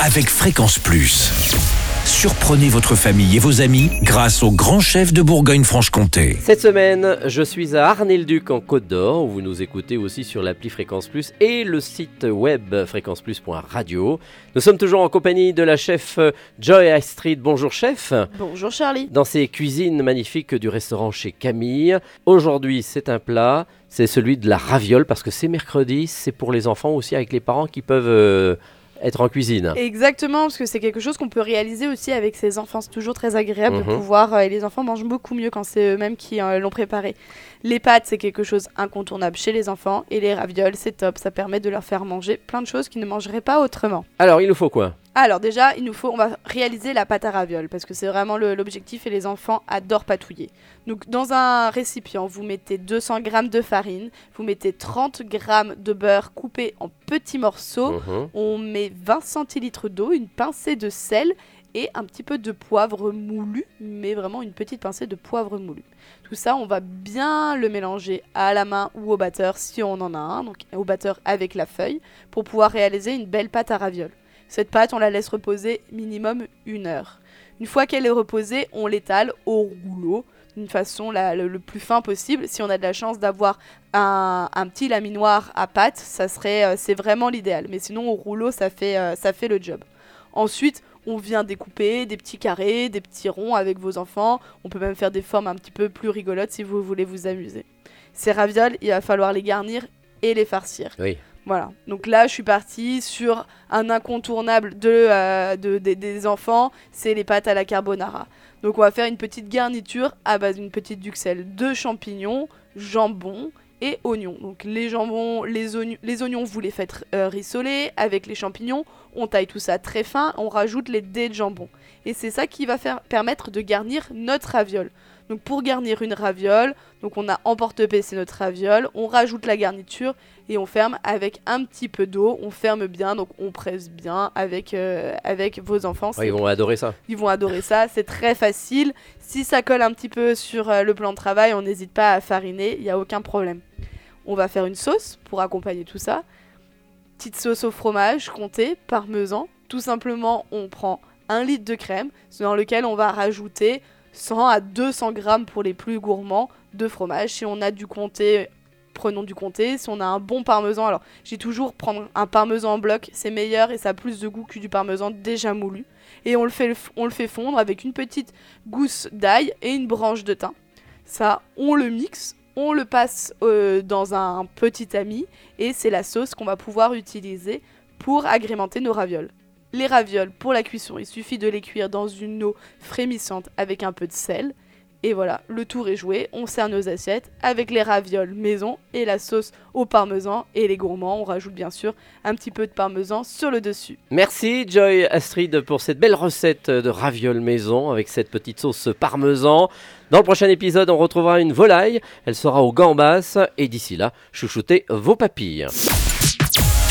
avec Fréquence Plus. Surprenez votre famille et vos amis grâce au grand chef de Bourgogne-Franche-Comté. Cette semaine, je suis à Arnay-le-Duc en Côte d'Or, où vous nous écoutez aussi sur l'appli Fréquence Plus et le site web fréquenceplus.radio. Nous sommes toujours en compagnie de la chef Joy Astrid. Bonjour chef. Bonjour Charlie. Dans ces cuisines magnifiques du restaurant chez Camille. Aujourd'hui, c'est un plat, c'est celui de la raviole parce que c'est mercredi, c'est pour les enfants aussi avec les parents qui peuvent euh, être en cuisine. Exactement, parce que c'est quelque chose qu'on peut réaliser aussi avec ses enfants. C'est toujours très agréable de Mhm. pouvoir. euh, et les enfants mangent beaucoup mieux quand c'est eux-mêmes qui euh, l'ont préparé. Les pâtes, c'est quelque chose incontournable chez les enfants. Et les ravioles, c'est top. Ça permet de leur faire manger plein de choses qu'ils ne mangeraient pas autrement. Alors, il nous faut quoi? Alors déjà, il nous faut, on va réaliser la pâte à ravioles parce que c'est vraiment le- l'objectif et les enfants adorent patouiller. Donc dans un récipient, vous mettez 200 g de farine, vous mettez 30 g de beurre coupé en petits morceaux, Mhm. on met 20 centilitres d'eau, une pincée de sel et un petit peu de poivre moulu, mais vraiment une petite pincée de poivre moulu. Tout ça, on va bien le mélanger à la main ou au batteur si on en a un, donc au batteur avec la feuille, pour pouvoir réaliser une belle pâte à ravioles. Cette pâte, on la laisse reposer minimum une heure. Une fois qu'elle est reposée, on l'étale au rouleau d'une façon la- le, plus fin possible. Si on a de la chance d'avoir un, un petit laminoir à pâte, ça serait, euh, c'est vraiment l'idéal. Mais sinon, au rouleau, ça fait, euh, ça fait le job. Ensuite, on vient découper des petits carrés, des petits ronds avec vos enfants. On peut même faire des formes un petit peu plus rigolotes si vous voulez vous amuser. Ces ravioles, il va falloir les garnir et les farcir. Oui. Voilà. Donc là, je suis partie sur un incontournable de, euh, de- des- des enfants, c'est les pâtes à la carbonara. Donc on va faire une petite garniture à base d'une petite duxelle de champignons, jambon et oignons. Donc les jambons, les, oignons, les oignons, vous les faites euh, rissoler avec les champignons. On taille tout ça très fin, on rajoute les dés de jambon. Et c'est ça qui va faire, permettre de garnir notre raviole. Donc pour garnir une raviole, donc on a emporte-pièce notre raviole, on rajoute la garniture et on ferme avec un petit peu d'eau. On ferme bien, donc on presse bien avec, euh, avec vos enfants. Ouais, C'est Ils vont adorer ça. ils vont adorer ça, c'est très facile. Si ça colle un petit peu sur euh, le plan de travail, on n'hésite pas à fariner, il n'y a aucun problème. On va faire une sauce pour accompagner tout ça. Petite sauce au fromage, comté, parmesan. Tout simplement, on prend un litre de crème, dans lequel on va rajouter 100 à 200 grammes pour les plus gourmands de fromage. Si on a du comté, prenons du comté. Si on a un bon parmesan, alors j'ai toujours prendre un parmesan en bloc, c'est meilleur et ça a plus de goût que du parmesan déjà moulu et on le fait, fondre avec une petite gousse d'ail et une branche de thym. Ça, on le mixe, on le passe euh, dans un petit tamis et c'est la sauce qu'on va pouvoir utiliser pour agrémenter nos ravioles. Les ravioles, pour la cuisson, il suffit de les cuire dans une eau frémissante avec un peu de sel. Et voilà, le tour est joué, on sert nos assiettes avec les ravioles maison et la sauce au parmesan et les gourmands, on rajoute bien sûr un petit peu de parmesan sur le dessus. Merci Joy Astrid pour cette belle recette de ravioles maison avec cette petite sauce parmesan. Dans le prochain épisode, on retrouvera une volaille. Elle sera au gambas. Et d'ici là, chouchoutez vos papilles.